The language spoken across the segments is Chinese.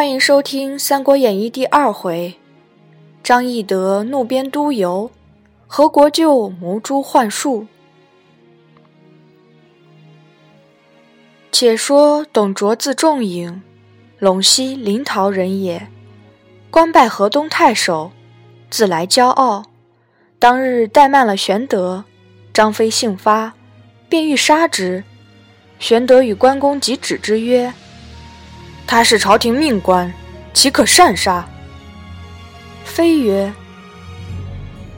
欢迎收听《三国演义》第二回：张翼德怒鞭督邮，何国舅谋诛幻术。且说董卓字仲颖，陇西临洮人也，官拜河东太守，自来骄傲。当日怠慢了玄德，张飞性发，便欲杀之。玄德与关公即止之曰。他是朝廷命官，岂可擅杀？飞曰：“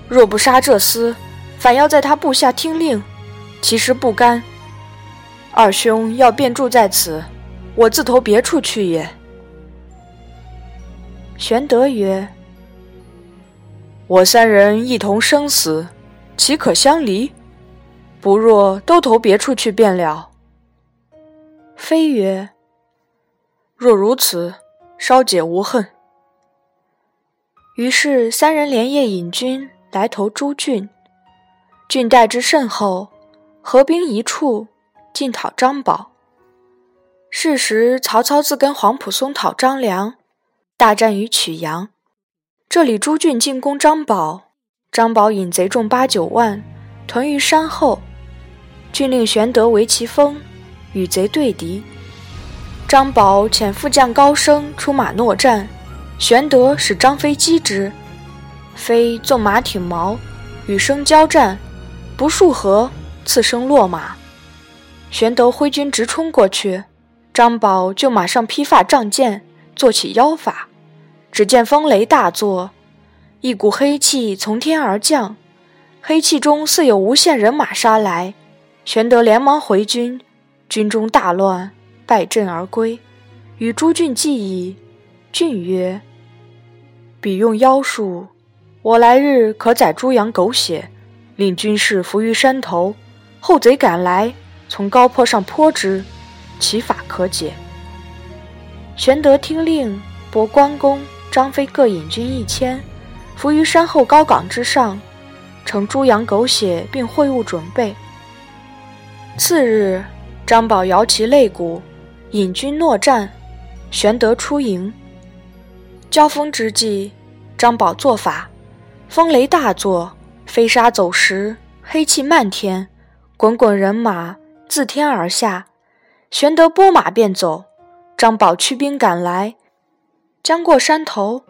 若不杀这厮，反要在他部下听令，其实不甘。二兄要便住在此，我自投别处去也。”玄德曰：“我三人一同生死，岂可相离？不若都投别处去便了。”飞曰。若如此，稍解无恨。于是三人连夜引军来投朱俊，俊待之甚厚，合兵一处，进讨张宝。是时曹操自跟黄埔松讨张良，大战于曲阳。这里朱俊进攻张宝，张宝引贼众八九万屯于山后，郡令玄德为其锋，与贼对敌。张宝遣副将高升出马搦战，玄德使张飞击之，飞纵马挺矛，与生交战，不数合，刺生落马。玄德挥军直冲过去，张宝就马上披发仗剑，做起妖法。只见风雷大作，一股黑气从天而降，黑气中似有无限人马杀来。玄德连忙回军，军中大乱。败阵而归，与朱俊计议。俊曰：“彼用妖术，我来日可宰猪羊狗血，令军士伏于山头。后贼赶来，从高坡上泼之，其法可解。”玄德听令，拨关公、张飞各引军一千，伏于山后高岗之上，盛猪羊狗血并会物准备。次日，张宝摇旗擂鼓。引军搦战，玄德出营。交锋之际，张宝做法，风雷大作，飞沙走石，黑气漫天，滚滚人马自天而下。玄德拨马便走，张宝驱兵赶来，将过山头，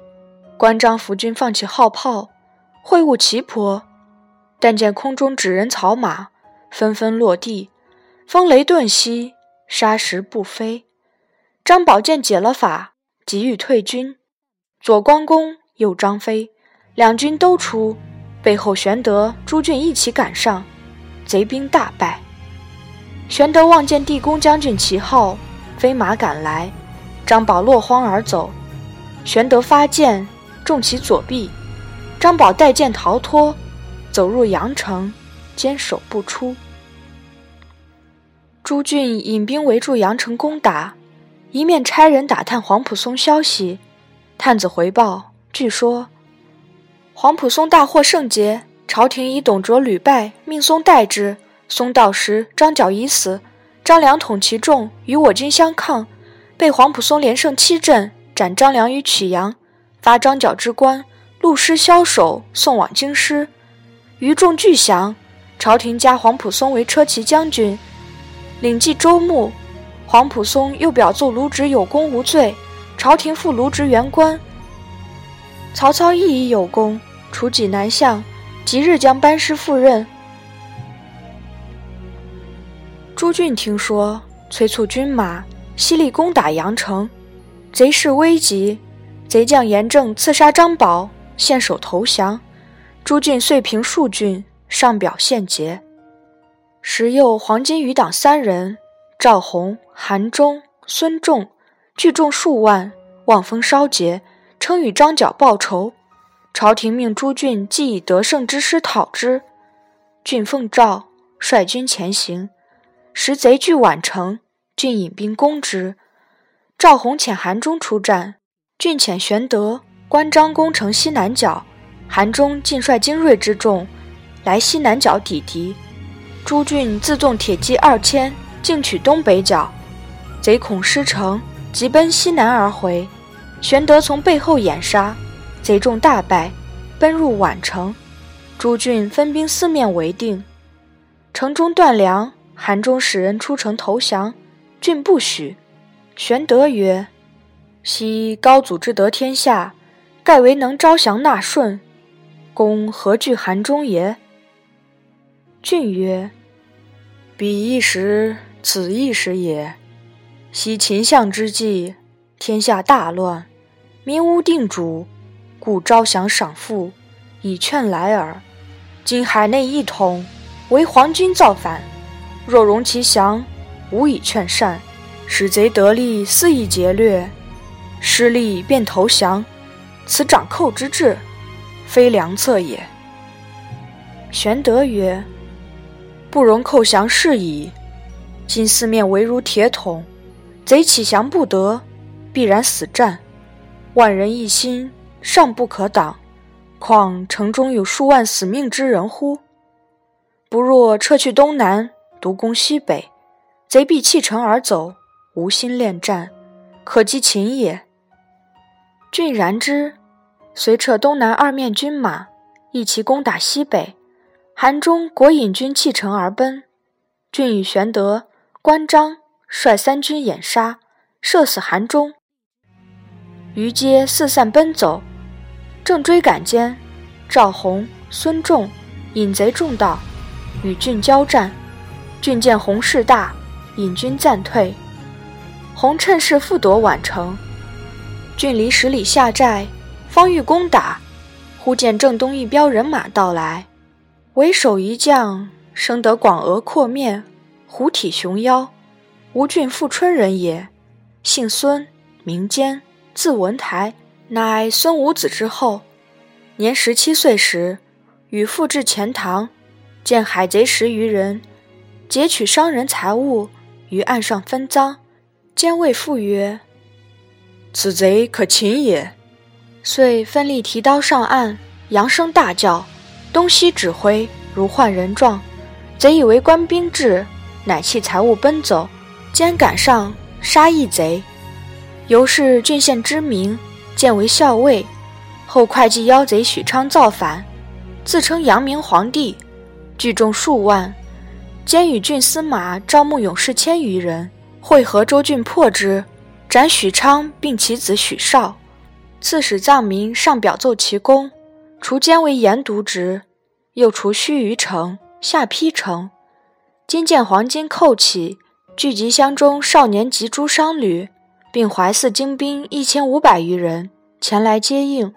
关张伏军放起号炮，会晤齐坡。但见空中纸人草马纷纷落地，风雷顿息。杀时不飞，张宝见解了法，急欲退军。左关公，右张飞，两军都出，背后玄德、朱俊一起赶上，贼兵大败。玄德望见地公将军旗号，飞马赶来，张宝落荒而走。玄德发箭中其左臂，张宝带剑逃脱，走入阳城，坚守不出。朱俊引兵围住阳城攻打，一面差人打探黄埔松消息。探子回报，据说黄埔松大获圣捷，朝廷以董卓屡败，命松代之。松到时，张角已死，张良统其众与我军相抗，被黄埔松连胜七阵，斩张良于曲阳，发张角之官，录师枭首，送往京师。余众俱降，朝廷加黄埔松为车骑将军。领祭周穆，黄埔松又表奏卢植有功无罪，朝廷复卢植原官。曹操亦已有功，除济南相，即日将班师赴任。朱俊听说，催促军马，犀利攻打阳城，贼势危急，贼将严正刺杀张宝，献首投降。朱俊遂平数郡，上表献捷。时又黄巾余党三人，赵弘、韩忠、孙仲，聚众数万，望风烧节，称与张角报仇。朝廷命朱俊即以得胜之师讨之。俊奉诏率军前行，时贼据宛城，俊引兵攻之。赵弘遣韩忠出战，俊遣玄德、关张攻城西南角，韩忠尽率精锐之众来西南角抵敌。朱俊自纵铁骑二千，进取东北角，贼恐失城，急奔西南而回。玄德从背后掩杀，贼众大败，奔入宛城。朱俊分兵四面围定，城中断粮，韩忠使人出城投降，郡不许。玄德曰：“昔高祖之得天下，盖为能招降纳顺，公何惧韩忠也？”郡曰：“彼一时，此一时也。昔秦相之际，天下大乱，民无定主，故招降赏赋，以劝来耳。”今海内一统，为皇军造反，若容其降，无以劝善，使贼得利，肆意劫掠，失利便投降，此掌寇之志，非良策也。玄德曰：“不容寇降是矣。今四面围如铁桶，贼起降不得，必然死战，万人一心，尚不可挡。”况城中有数万死命之人乎？不若撤去东南，独攻西北，贼必弃城而走，无心恋战，可击秦也。郡然之，遂撤东南二面军马，一齐攻打西北。韩忠果引军弃城而奔。郡与玄德、关张率三军掩杀，射死韩忠。余皆四散奔走。正追赶间，赵弘、孙仲引贼众到，与郡交战。郡见洪势大，引军暂退。洪趁势复夺宛城。郡离十里下寨，方欲攻打，忽见正东一彪人马到来，为首一将，生得广额阔面，虎体熊腰，吴郡富春人也，姓孙，名坚，字文台。乃孙武子之后，年十七岁时，与父至钱塘，见海贼十余人，劫取商人财物，于岸上分赃。兼谓父曰：“此贼可擒也。”遂奋力提刀上岸，扬声大叫，东西指挥，如唤人状。贼以为官兵至，乃弃财物奔走。兼赶上，杀一贼，由是郡县知名。建为校尉，后会稽妖贼许昌造反，自称阳明皇帝，聚众数万，兼与郡司马招募勇士千余人，会合州郡破之，斩许昌并其子许绍。刺史藏民上表奏其功，除兼为盐渎职，又除须臾城、下邳城。今见黄金寇起，聚集乡中少年及诸商旅。并怀泗精兵一千五百余人前来接应，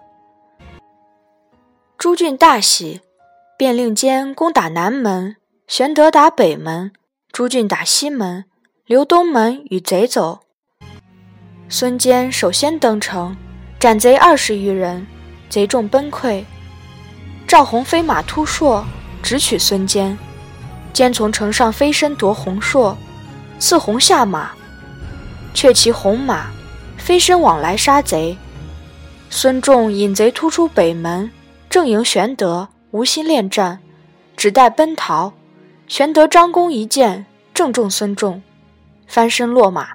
诸郡大喜，便令坚攻打南门，玄德打北门，诸郡打西门，留东门与贼走。孙坚首先登城，斩贼二十余人，贼众崩溃。赵弘飞马突硕，直取孙坚，坚从城上飞身夺红硕，刺红下马。却骑红马，飞身往来杀贼。孙仲引贼突出北门，正迎玄德，无心恋战，只待奔逃。玄德张弓一箭，正中孙仲，翻身落马。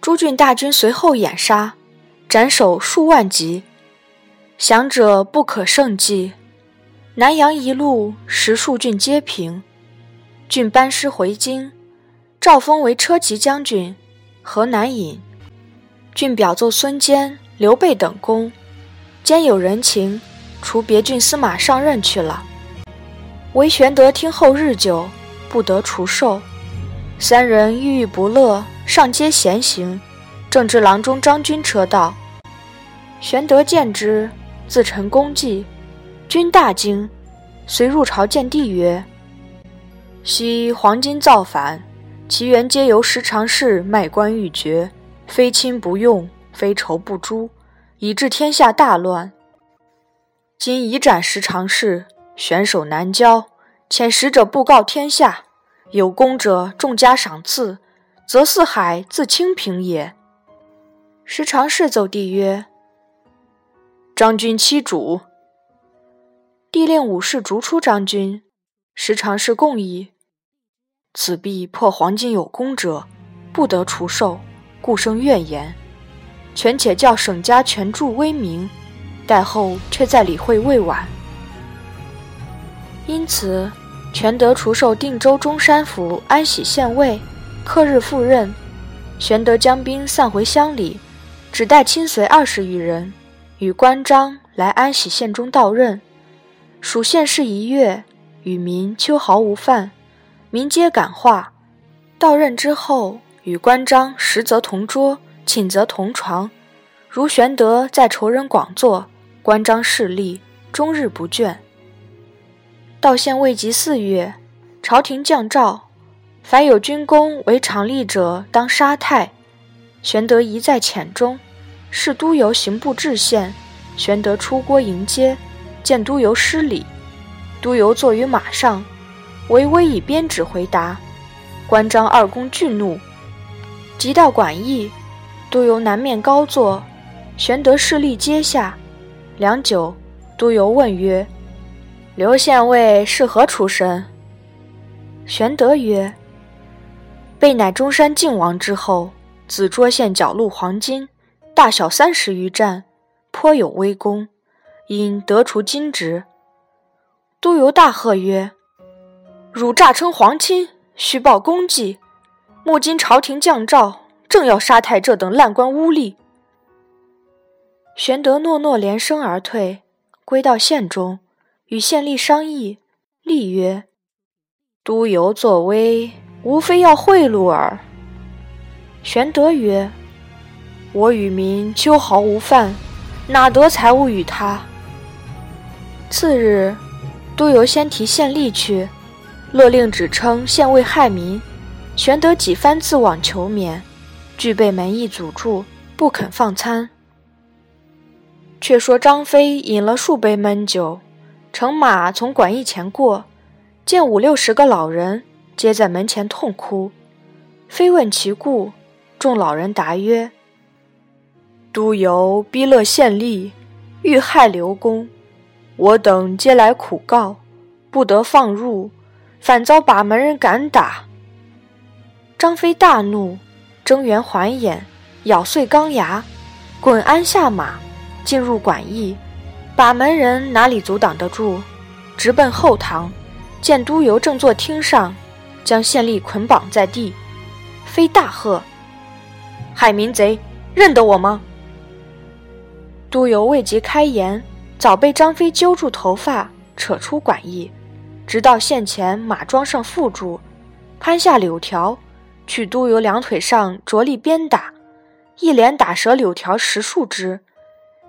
诸郡大军随后掩杀，斩首数万级，降者不可胜计。南阳一路十数郡皆平，郡班师回京，诏封为车骑将军。河南尹，郡表奏孙坚、刘备等功，兼有人情，除别郡司马上任去了。唯玄德听后日久，不得除授。三人郁郁不乐，上街闲行，正值郎中张军车到，玄德见之，自陈功绩，君大惊，遂入朝见帝曰：“昔黄巾造反。”其源皆由时常侍卖官鬻爵，非亲不用，非仇不诛，以致天下大乱。今已斩时常侍，悬首南郊，遣使者布告天下，有功者重加赏赐，则四海自清平也。时常侍奏帝曰：“张军欺主。”帝令武士逐出张军，时常是共议。此必破黄金有功者，不得除授，故生怨言。权且叫沈家权助威名，待后却再理会未晚。因此，全德除授定州中山府安喜县尉，克日赴任。玄德将兵散回乡里，只带亲随二十余人，与关张来安喜县中到任。属县事一月，与民秋毫无犯，民皆感化。到任之后，与关张食则同桌，寝则同床。如玄德在仇人广作，关张势力终日不倦。到县未及四月，朝廷降诏。凡有军功为常吏者，当杀太。玄德一在浅中，是都邮刑部至县。玄德出郭迎接，见都邮失礼。都邮坐于马上，微微以鞭指回答。关张二公惧怒，即到馆驿。都邮南面高坐，玄德势力阶下。良久，都邮问曰：“刘县尉是何出身？”玄德曰：备乃中山靖王之后，子涿县缴录黄金，大小三十余战，颇有威功，因得除金职。都邮大喝曰：“汝诈称皇亲，虚报功绩！目今朝廷降诏，正要杀太这等烂官污吏。”玄德诺诺连声而退，归到县中，与县吏商议。吏曰：“都邮作威。”无非要贿赂耳。玄德曰：“我与民秋毫无犯，哪得财物与他？”次日，都邮先提县吏去，勒令指称县尉害民。玄德几番自往求免，俱被门役阻住，不肯放参。却说张飞饮了数杯闷酒，乘马从馆驿前过，见五六十个老人。皆在门前痛哭，非问其故，众老人答曰：“都邮逼勒县吏，欲害刘公，我等皆来苦告，不得放入，反遭把门人赶打。”张飞大怒，睁圆环眼，咬碎钢牙，滚鞍下马，进入馆驿，把门人哪里阻挡得住？直奔后堂，见都邮正坐厅上。将县吏捆绑在地，飞大喝：“害民贼，认得我吗？”都邮未及开言，早被张飞揪住头发，扯出馆驿，直到县前马桩上缚住，攀下柳条，去都邮两腿上着力鞭打，一连打折柳条十数枝。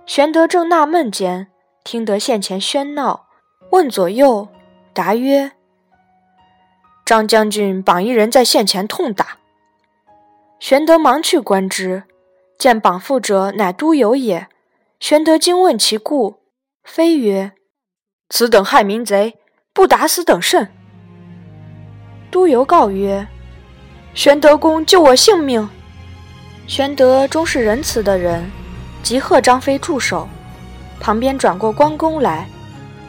玄德正纳闷间，听得县前喧闹，问左右，答曰。张将军绑一人在县前痛打，玄德忙去观之，见绑缚者乃都邮也。玄德惊问其故，非曰：“此等害民贼，不打死等甚？”都邮告曰：“玄德公救我性命。”玄德终是仁慈的人，即贺张飞住手。旁边转过关公来，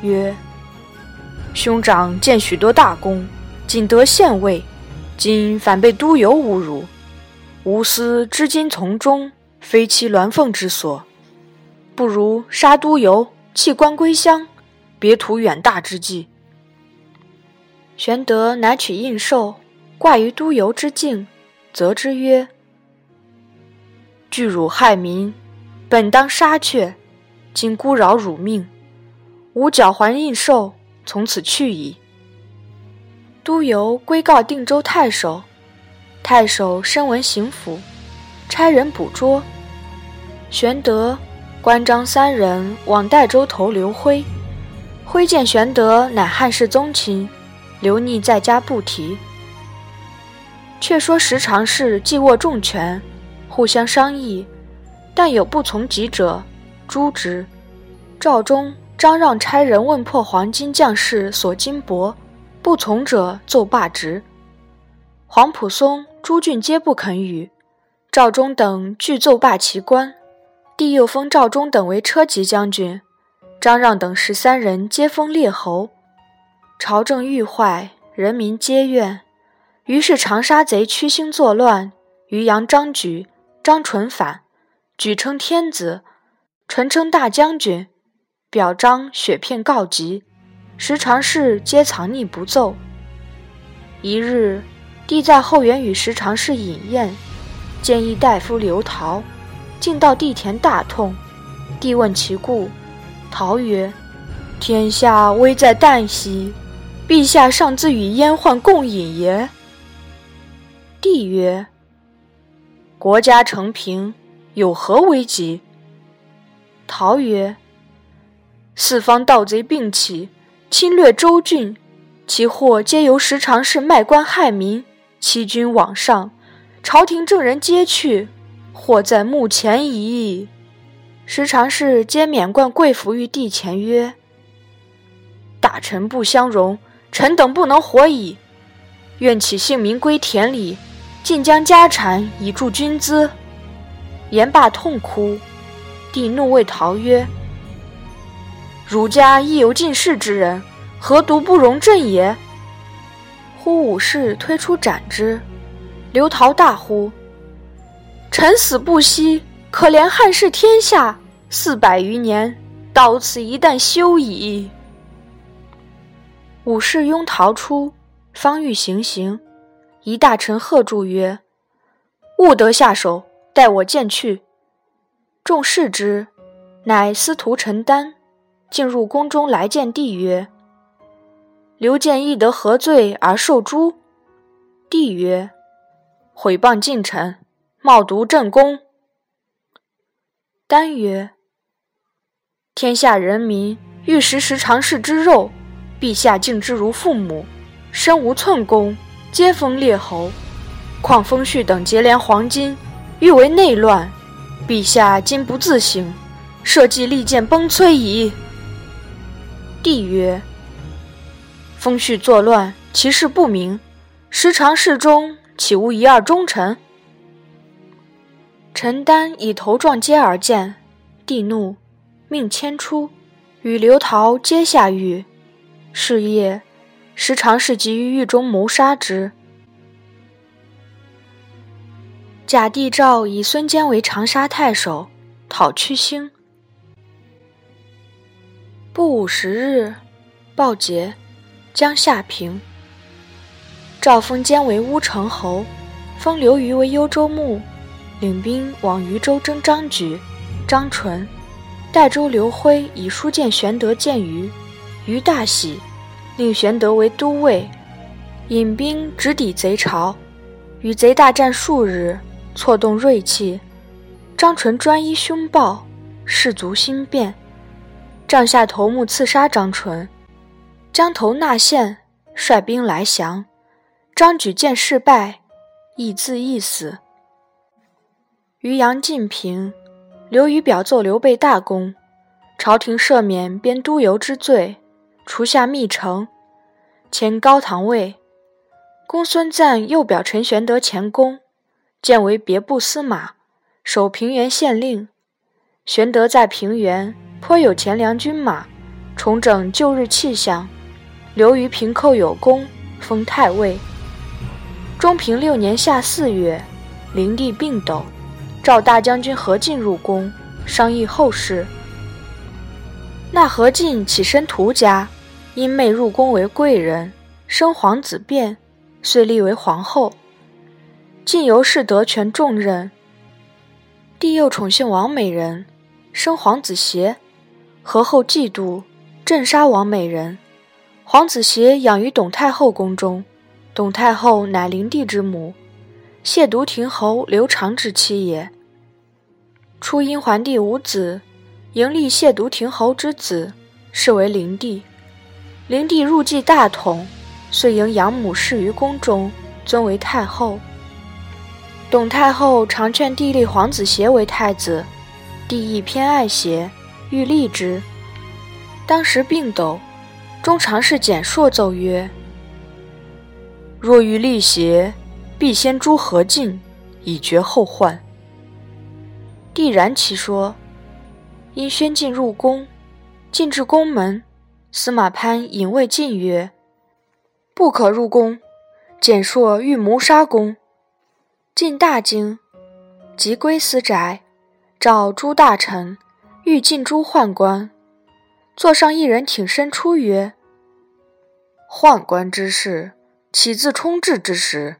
曰：“兄长见许多大功。”仅得县尉，今反被都邮侮辱，吾思知今从中，非其鸾凤之所，不如杀都邮，弃官归乡，别图远大之计。玄德乃取印绶，挂于都邮之颈，责之曰：“惧汝害民，本当杀却，今孤扰汝命，吾缴还印绶，从此去矣。”都邮归告定州太守，太守身闻刑府，差人捕捉。玄德、关张三人往代州投刘辉，辉见玄德乃汉室宗亲，留匿在家不提。却说时常侍既握重权，互相商议，但有不从己者，诛之。赵忠、张让差人问破黄金将士所金帛。不从者奏罢职，黄埔松、朱俊皆不肯与。赵忠等俱奏罢其官，帝又封赵忠等为车骑将军，张让等十三人皆封列侯。朝政愈坏，人民皆怨，于是长沙贼屈星作乱，于阳张举、张纯反，举称天子，纯称大将军，表彰雪片告急，时常侍皆藏匿不奏。一日，帝在后园与时常侍饮宴，见议大夫刘陶，竟到地田大痛。帝问其故，陶曰：“天下危在旦夕，陛下尚自与阉宦共饮耶？”帝曰：“国家承平。”有何危急？陶曰：“四方盗贼并起，侵略州郡，其祸皆由时常侍卖官害民，欺君罔上，朝廷正人皆去，或在墓前矣。”时常是皆免冠跪伏于地前曰：“大臣不相容，臣等不能活矣。愿起姓名归田里，尽将家产以助军资。”言罢痛哭，帝怒谓陶曰：“儒家亦有进士之人，何独不容朕也？”呼武士推出斩之。刘陶大呼：“臣死不息！可怜汉室天下四百余年，到此一旦休矣。”武士拥逃出，方欲行刑，一大臣喝住曰：“勿得下手。”待我见去，众视之，乃司徒陈丹，进入宫中来见帝曰：“刘建亦得何罪而受诛？”帝曰：“毁谤近臣，冒渎正宫。”丹曰：“天下人民欲食时常侍之肉，陛下敬之如父母，身无寸功，皆封列侯，况封谞等结连黄金。”欲为内乱，陛下今不自省，社稷利剑崩摧矣。帝曰：“风序作乱，其事不明，时常侍中岂无一二忠臣？”陈丹以头撞阶而见，帝怒，命迁出，与刘陶皆下狱。是夜，时常侍急于狱中谋杀之。假帝诏以孙坚为长沙太守，讨屈兴。不五十日，报捷，将下平。诏封坚为乌程侯，封刘虞为幽州牧，领兵往渝州征张举、张纯。代州刘辉以书见玄德见于，于大喜，令玄德为都尉，引兵直抵贼巢，与贼大战数日。错动锐气，张纯专一凶暴，士卒心变，帐下头目刺杀张纯，将头纳献，率兵来降。张举见事败，亦自缢死。于阳晋平，刘虞表奏刘备大功，朝廷赦免编督邮之罪，除下密城，迁高唐尉。公孙瓒又表陈玄德前功。建为别部司马，守平原县令。玄德在平原颇有钱粮军马，重整旧日气象。刘虞平寇有功，封太尉。中平六年夏四月，灵帝病斗，召大将军何进入宫，商议后事。那何进起身屠家，因妹入宫为贵人，生皇子辩，遂立为皇后。晋由是得权重任，帝又宠幸王美人，生皇子协。何后嫉妒，镇杀王美人。皇子协养于董太后宫中，董太后乃灵帝之母，谢渎亭侯刘长之妻也。初因桓帝无子，迎立谢渎亭侯之子，是为灵帝。灵帝入继大统，遂迎养母侍于宫中，尊为太后。董太后常劝帝立皇子协为太子，帝亦偏爱协，欲立之。当时病斗，中常侍简硕奏曰：“若欲立协，必先诛何进，以绝后患。”帝然其说，因宣进入宫，进至宫门，司马潘引卫进曰：“不可入宫，简硕欲谋杀公。”进大惊，即归私宅，召诸大臣，欲进诸宦官。座上一人挺身出曰：“宦官之事，岂自冲治之时？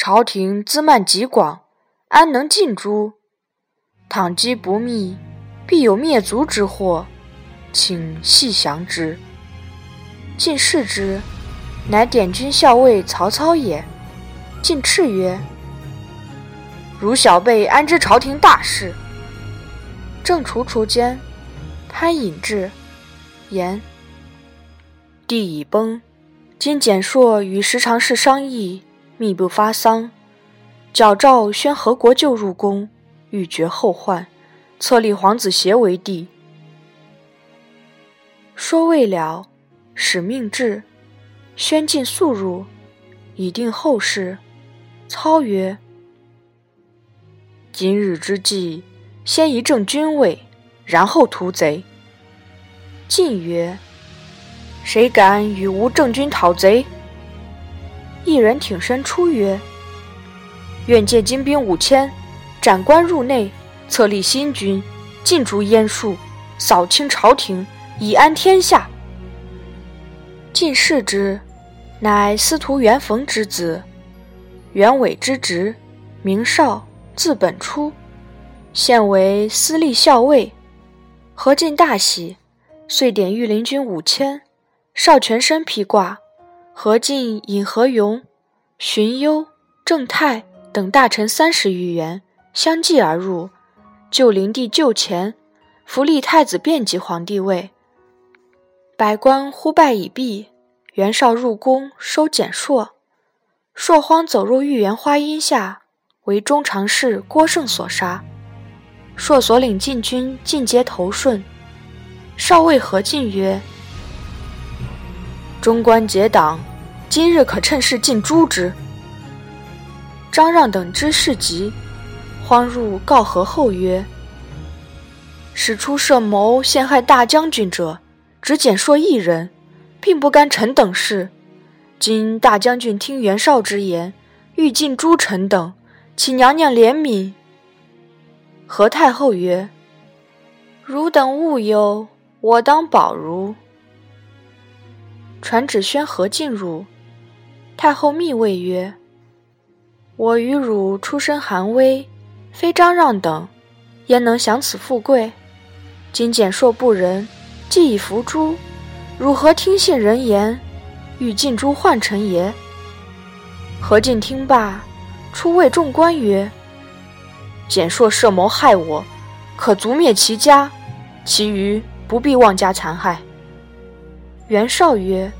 朝廷资蔓极广，安能尽诛？倘机不密，必有灭族之祸，请细详之。”进视之，乃点军校尉曹操也。进斥曰：“汝小辈安知朝廷大事？”正踌躇间，潘隐至，言：“帝已崩，今简硕与十常侍商议，密不发丧，矫诏宣何国舅入宫，欲绝后患，册立皇子协为帝。”说未了，使命至，宣进速入，以定后事。操曰：“今日之计。”先一正军位，然后屠贼。晋曰：“谁敢与吾正军讨贼？”一人挺身出曰：“愿借精兵五千，斩关入内，册立新君，尽诛阉术，扫清朝廷，以安天下。”晋视之，乃司徒元逢之子，元伟之侄，名绍，字本初。现为司隶校尉，何进大喜，遂点御林军五千，少全身披挂。何进引何勇、荀攸、郑泰等大臣三十余员相继而入，就灵帝就前，扶立太子辩即皇帝位。百官呼拜已毕，袁绍入宫收简硕，硕荒走入御园花荫下，为中常侍郭盛所杀。朔所领禁军尽皆投顺。少尉何进曰：“中官结党，今日可趁势尽诛之。”张让等知事急，慌入告何后曰：“使出设谋陷害大将军者，只简硕一人，并不干臣等事。今大将军听袁绍之言，欲尽诛臣等，请娘娘怜悯。”何太后曰：“汝等勿忧，我当保汝。”传旨宣何进入。太后密谓曰：“我与汝出身寒微，非张让等，焉能享此富贵？今简硕不仁，既已伏诛，汝何听信人言，欲尽诛宦臣也？”何进听罢，出谓众官曰：简硕设谋害我，可族灭其家，其余不必妄加残害。袁绍曰：“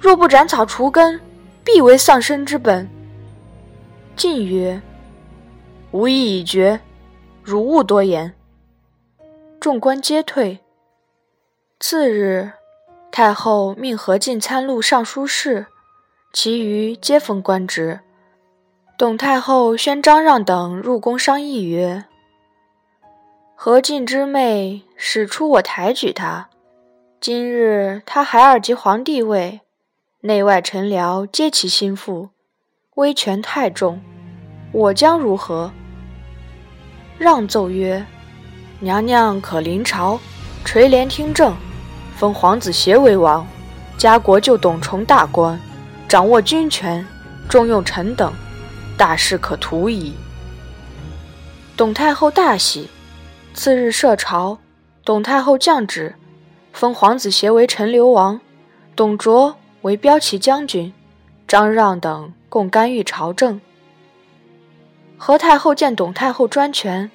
若不斩草除根，必为丧身之本。”晋曰：“吾意已决，汝勿多言。”众官皆退。次日，太后命何进参录尚书事，其余皆封官职。董太后宣张让等入宫商议曰：“何进之妹使出我抬举他，今日他孩儿即皇帝位，内外臣僚皆其心腹，威权太重，我将如何？”让奏曰：“娘娘可临朝，垂帘听政，封皇子协为王，家国就董崇大官，掌握军权，重用臣等。”大事可图矣。董太后大喜，次日设朝，董太后降旨，封皇子协为陈留王，董卓为骠骑将军，张让等共干预朝政。何太后见董太后专权，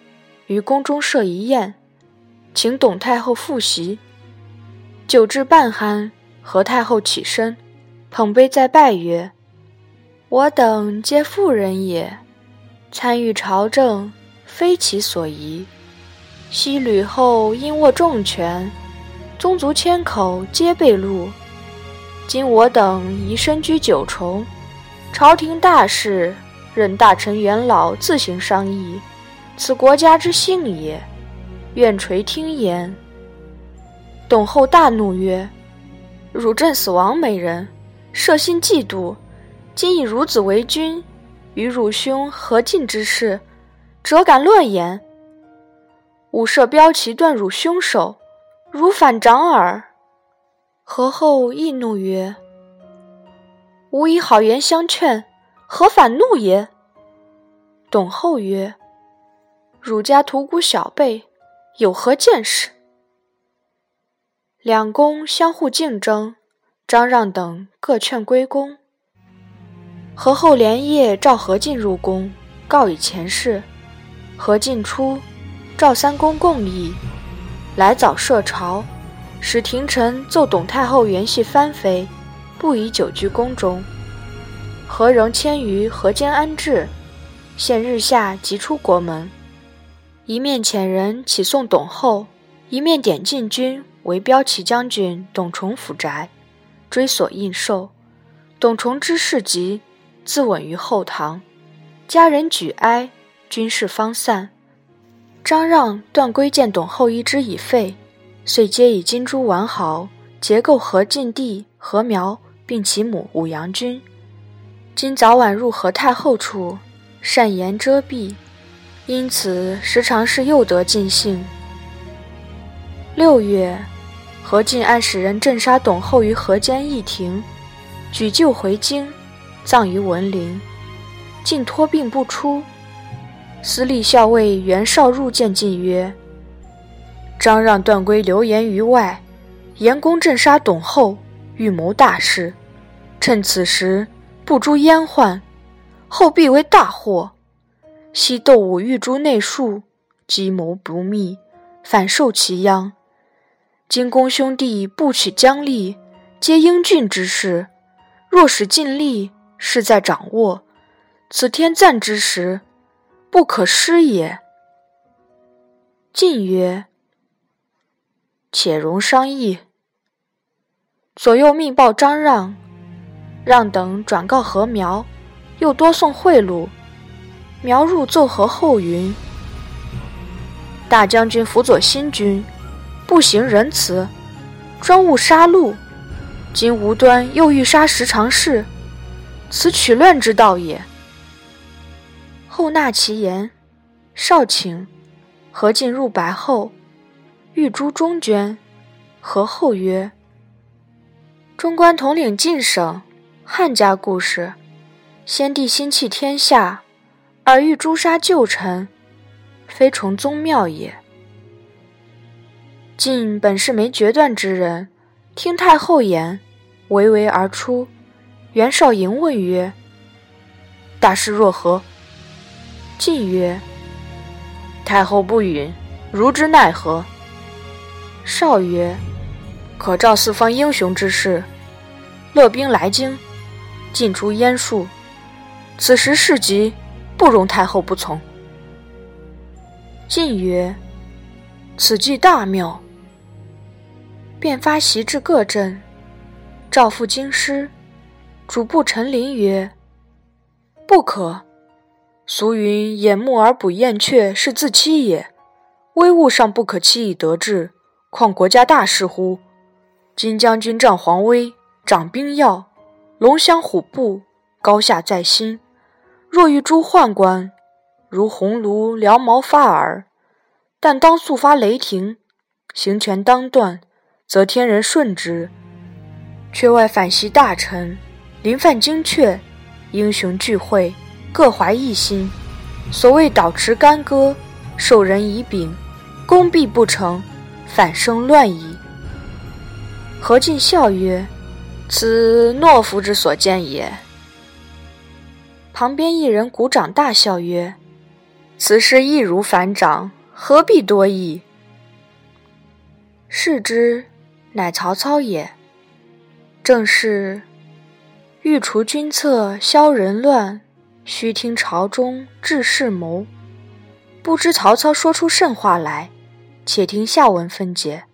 于宫中设一宴，请董太后复席。酒至半酣，何太后起身，捧杯再拜曰。我等皆妇人也，参与朝政，非其所宜。昔吕后因握重权，宗族千口皆被戮。今我等已身居九重，朝廷大事，任大臣元老自行商议，此国家之幸也。愿垂听言。董后大怒曰：“汝朕死亡美人，设心嫉妒。”今以孺子为君，与汝兄何进之事，辄敢乱言？吾设标旗断汝凶手，汝反掌耳。”何后易怒曰：“吾以好言相劝，何反怒也？”董后曰：“汝家屠沽小辈，有何见识？”两公相互竞争，张让等各劝归公。何后连夜召何进入宫，告以前事。何进出，召三公共议，来早设朝，使廷臣奏董太后原系藩妃，不宜久居宫中。何仍迁于河间安置，现日下即出国门。一面遣人启送董后，一面点禁军为骠骑将军董崇府宅，追索印绶。董崇之事急。自刎于后堂，家人举哀，军士方散。张让、段珪见董后遗之已废，遂皆以金珠完好结构何进弟何苗，并其母武阳君。今早晚入何太后处，善言遮蔽，因此时常是又得尽兴。六月，何进暗使人镇杀董后于河间驿亭，举柩回京。葬于文陵，晋托病不出。司隶校尉袁绍入见晋曰：“张让、段珪流言于外，严公镇杀董后，预谋大事。趁此时不诛阉宦，后必为大祸。昔窦武欲诛内庶，计谋不密，反受其殃。今公兄弟不取疆吏，皆英俊之士，若使尽力。”势在掌握，此天赞之时，不可失也。晋曰：“且容商议。”左右密报张让，让等转告何苗，又多送贿赂。苗入奏何后云：“大将军辅佐新君，不行仁慈，专务杀戮。今无端又欲杀十常侍。”此取乱之道也。后纳其言，少请何进入白后，欲诛中捐。何后曰：“中官统领晋省，汉家故事。先帝心弃天下，而欲诛杀旧臣，非崇宗庙也。晋本是没决断之人，听太后言，唯唯而出。”袁绍迎问曰：“大事若何？”晋曰：“太后不允，如之奈何？”少曰：“可召四方英雄之士，勒兵来京，尽除阉术。此时事急，不容太后不从。”晋曰：“此计大妙。”便发檄至各镇，召赴京师。主簿陈琳曰：“不可。俗云‘掩目而捕燕雀’是自欺也。威物尚不可欺以得志，况国家大事乎？今将军仗皇威，掌兵要，龙骧虎步，高下在心。若遇诸宦官，如鸿胪燎毛发耳。但当速发雷霆，行权当断，则天人顺之。却外反袭大臣。”临犯精确，英雄聚会，各怀一心。所谓倒持干戈，授人以柄，功必不成，反生乱矣。何进笑曰：“此懦夫之所见也。”旁边一人鼓掌大笑曰：“此事易如反掌，何必多议？”视之，乃曹操也。正是。欲除君侧，消人乱，须听朝中志士谋。不知曹操说出甚话来？且听下文分解。